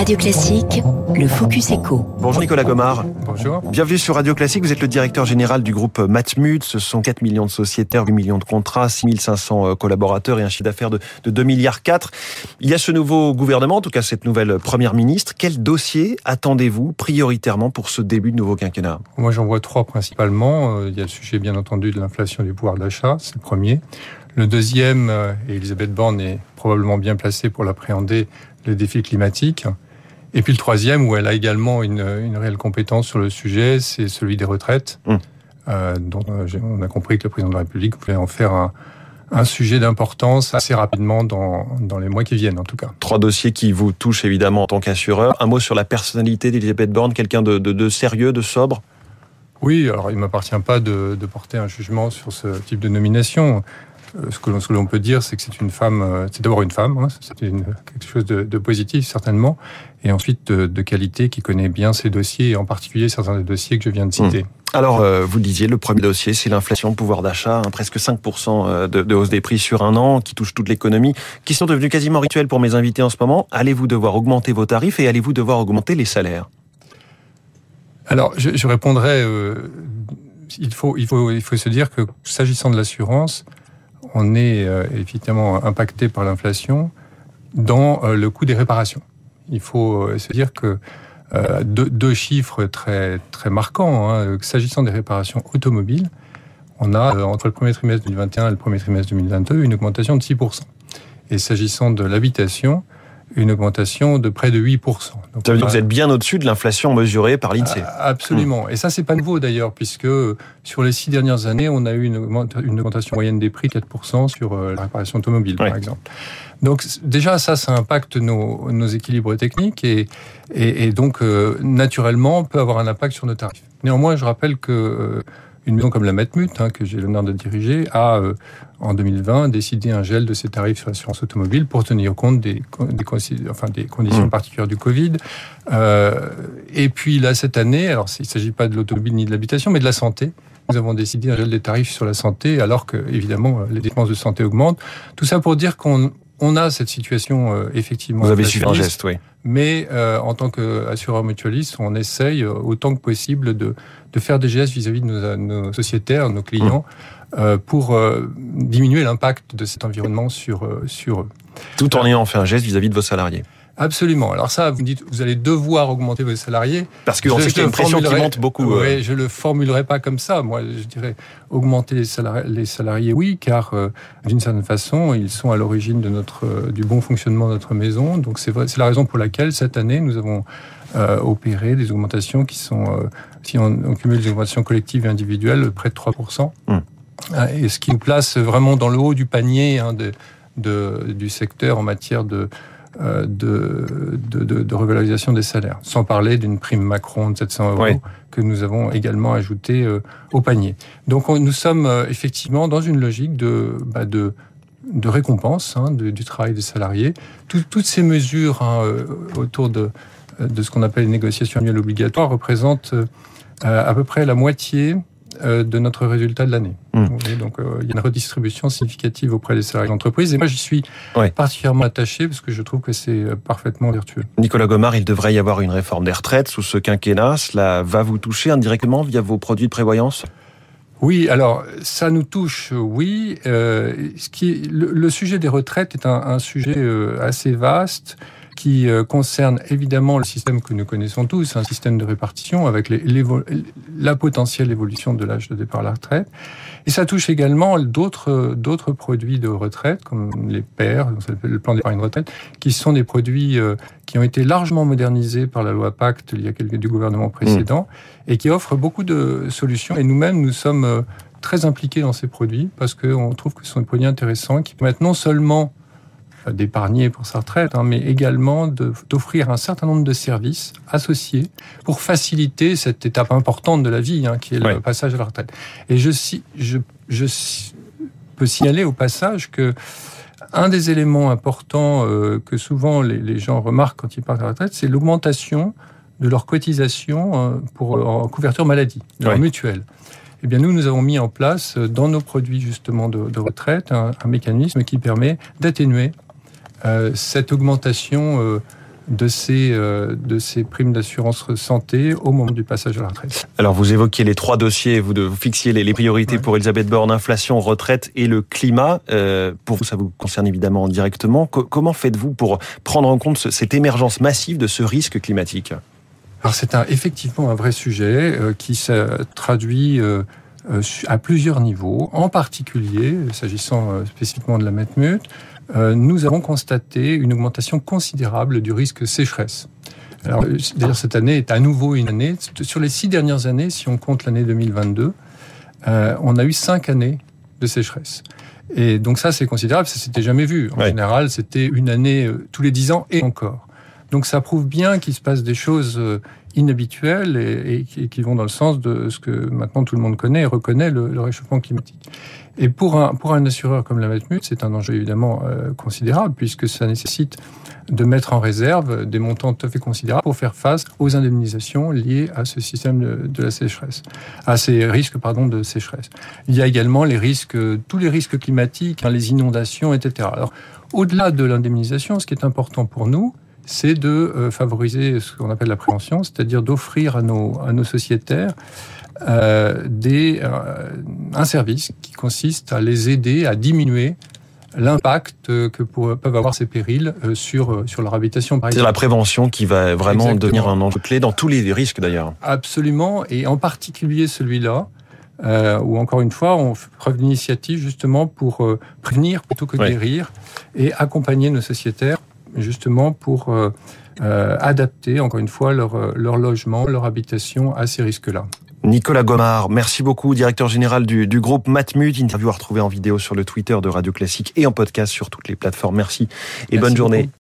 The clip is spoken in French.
Radio Classique, le Focus Echo. Bonjour Nicolas Gomard. Bonjour. Bienvenue sur Radio Classique. Vous êtes le directeur général du groupe Matmut. Ce sont 4 millions de sociétaires, 8 millions de contrats, 6500 collaborateurs et un chiffre d'affaires de, 2 milliards 4. Il y a ce nouveau gouvernement, en tout cas cette nouvelle première ministre. Quel dossier attendez-vous prioritairement pour ce début de nouveau quinquennat? Moi j'en vois trois principalement. Euh, il y a le sujet bien entendu de l'inflation du pouvoir d'achat, c'est le premier. Le deuxième, euh, et Elisabeth Borne est probablement bien placée pour l'appréhender, les défis climatiques. Et puis le troisième, où elle a également une, une réelle compétence sur le sujet, c'est celui des retraites, mmh. euh, dont euh, on a compris que le président de la République voulait en faire un, un sujet d'importance assez rapidement dans, dans les mois qui viennent en tout cas. Trois dossiers qui vous touchent évidemment en tant qu'assureur. Un mot sur la personnalité d'Elisabeth Borne, quelqu'un de, de, de, sérieux, de sobre? Oui, alors il ne m'appartient pas de, de porter un jugement sur ce type de nomination. Euh, ce que l'on peut dire, c'est que c'est une femme, euh, c'est d'abord une femme, hein, c'est quelque chose de, de, positif certainement, et ensuite de, qualité qui connaît bien ses dossiers, et en particulier certains des dossiers que je viens de citer. Mmh. Alors, euh, vous le disiez, le premier dossier, c'est l'inflation, pouvoir d'achat, hein, presque 5% de, de, hausse des prix sur un an, qui touche toute l'économie, qui sont devenus quasiment rituels pour mes invités en ce moment. Allez-vous devoir augmenter vos tarifs et allez-vous devoir augmenter les salaires? Alors, je, je répondrai, euh, il, faut, il, faut, il faut se dire que s'agissant de l'assurance, on est euh, évidemment impacté par l'inflation dans euh, le coût des réparations. Il faut euh, se dire que deux, chiffres très très marquants. Hein, S'agissant des réparations automobiles, on a entre le premier trimestre 2021 et le premier trimestre 2022 une augmentation de 6%. Et s'agissant de l'habitation, une augmentation de près de 8%. Donc, ça veut dire que vous êtes bien au-dessus de l'inflation mesurée par l'INSEE. Absolument. Et ça, c'est pas nouveau d'ailleurs, puisque sur les six dernières années, on a eu une, augmentation moyenne des prix 4% sur euh, la réparation automobile, par exemple. Donc déjà, ça, ça impacte nos, nos équilibres techniques et, et, et donc, euh, naturellement, peut avoir un impact sur nos tarifs. Néanmoins, je rappelle que euh, une maison comme la Matmut, hein, que j'ai l'honneur de diriger, a euh, en 2020 décidé un gel de ses tarifs sur l'assurance automobile pour tenir compte des, des, enfin, des conditions mmh. particulières du Covid. Euh, et puis là, cette année, alors il ne s'agit pas de l'automobile ni de l'habitation, mais de la santé. Nous avons décidé un gel des tarifs sur la santé, alors que évidemment les dépenses de santé augmentent. Tout ça pour dire qu'on on a cette situation euh, effectivement. Vous avez suivi un geste, oui. Mais euh, en tant qu'assureur mutualiste, on essaye euh, autant que possible de, de faire des gestes vis-à-vis de nos, nos, sociétaires, nos clients, mmh. euh, pour euh, diminuer l'impact de cet environnement sur, sur eux. Tout en ayant fait un geste vis-à-vis -vis de vos salariés. Absolument. Alors ça, vous dites, vous allez devoir augmenter vos salariés. Parce qu'on sait qu'il y a une pression qui monte beaucoup. Oui, euh... je le formulerai pas comme ça. Moi, je dirais augmenter les salariés, les salariés oui, car euh, d'une certaine façon, ils sont à l'origine de notre euh, du bon fonctionnement de notre maison. Donc c'est vrai, c'est la raison pour laquelle cette année nous avons opéré des augmentations qui sont, si on, on, cumule les augmentations collectives et individuelles, près de 3% mmh. Et ce qui nous place vraiment dans le haut du panier hein, de, de, du secteur en matière de de, de, de, de, revalorisation des salaires, sans parler d'une prime Macron de 700 euros oui. que nous avons également ajouté euh, au panier. Donc on, nous sommes euh, effectivement dans une logique de, bah, de, de récompense hein, de, du travail des salariés. Tout, toutes ces mesures hein, euh, autour de, de ce qu'on appelle les négociations annuelles obligatoires représentent euh, à peu près la moitié euh, de notre résultat de l'année. Mmh. Donc euh, il y a une redistribution significative auprès des salariés d'entreprise et moi j'y suis ouais. particulièrement attaché parce que je trouve que c'est euh, parfaitement vertueux. Nicolas Gomard, il devrait y avoir une réforme des retraites sous ce quinquennat. Cela va vous toucher indirectement via vos produits de prévoyance? Oui, alors ça nous touche, oui. Euh, ce qui, le, le, sujet des retraites est un, un sujet euh, assez vaste qui euh, concerne évidemment le système que nous connaissons tous, un système de répartition avec les, la potentielle évolution de l'âge de départ à la retraite. Et ça touche également d'autres d'autres produits de retraite, comme les PER, le plan d'épargne retraite, qui sont des produits euh, qui ont été largement modernisés par la loi Pacte il y a quelques du gouvernement précédent mmh. et qui offrent beaucoup de solutions. Et nous-mêmes, nous sommes euh, très impliqués dans ces produits parce qu'on trouve que ce sont des produits intéressants qui permettent non seulement d'épargner pour sa retraite, hein, mais également d'offrir un certain nombre de services associés pour faciliter cette étape importante de la vie, hein, qui est ouais. le passage à la retraite. Et je, je, je peux signaler au passage que un des éléments importants euh, que souvent les, les, gens remarquent quand ils partent à la retraite, c'est l'augmentation de leur cotisation euh, pour en couverture maladie, ouais. mutuelle. Eh bien, nous, nous avons mis en place dans nos produits justement de, de retraite un, un mécanisme qui permet d'atténuer euh, cette augmentation euh, de ces, euh, de ces primes d'assurance santé au moment du passage à la retraite. Alors vous évoquiez les trois dossiers, vous, de, vous fixiez les, les priorités pour Elisabeth Borne, inflation, retraite et le climat. Euh, pour vous, ça vous concerne évidemment directement. comment faites-vous pour prendre en compte cette émergence massive de ce risque climatique? Alors c'est un, effectivement un vrai sujet euh, qui se traduit euh, euh, à plusieurs niveaux. En particulier, s'agissant euh, spécifiquement de la Metmut, euh, nous avons constaté une augmentation considérable du risque sécheresse. Alors, d'ailleurs, cette année est à nouveau une année. Sur les six dernières années, si on compte l'année 2022, euh, on a eu cinq années de sécheresse. Et donc ça, c'est considérable, ça s'était jamais vu. En ouais. général, c'était une année euh, tous les dix ans et encore. Donc ça prouve bien qu'il se passe des choses euh, inhabituelles et, qui vont dans le sens de ce que maintenant tout le monde connaît et reconnaît le, réchauffement climatique. Et pour un, pour un assureur comme la Matmut, c'est un enjeu évidemment euh, considérable puisque ça nécessite de mettre en réserve des montants tout à fait considérables pour faire face aux indemnisations liées à ce système de, la sécheresse, à ces risques pardon de sécheresse. Il y a également les risques, tous les risques climatiques, hein, les inondations, etc. Alors au-delà de l'indemnisation, ce qui est important pour nous, c'est de euh, favoriser ce qu'on appelle la prévention, c'est-à-dire d'offrir à nos, à nos sociétaires euh, des, euh, un service qui consiste à les aider à diminuer l'impact que pour, peuvent avoir ces périls sur, sur leur habitation. C'est la prévention qui va vraiment Exactement. devenir un enjeu clé dans tous les risques d'ailleurs. Absolument, et en particulier celui-là, euh, où encore une fois, on fait preuve d'initiative justement pour euh, prévenir plutôt que ouais. guérir et accompagner nos sociétaires justement pour euh, euh, adapter, encore une fois, leur, leur logement, leur habitation à ces risques-là. Nicolas Gomard, merci beaucoup, directeur général du, du groupe Matmut. Interview à retrouver en vidéo sur le Twitter de Radio Classique et en podcast sur toutes les plateformes. Merci et merci bonne journée. Beaucoup.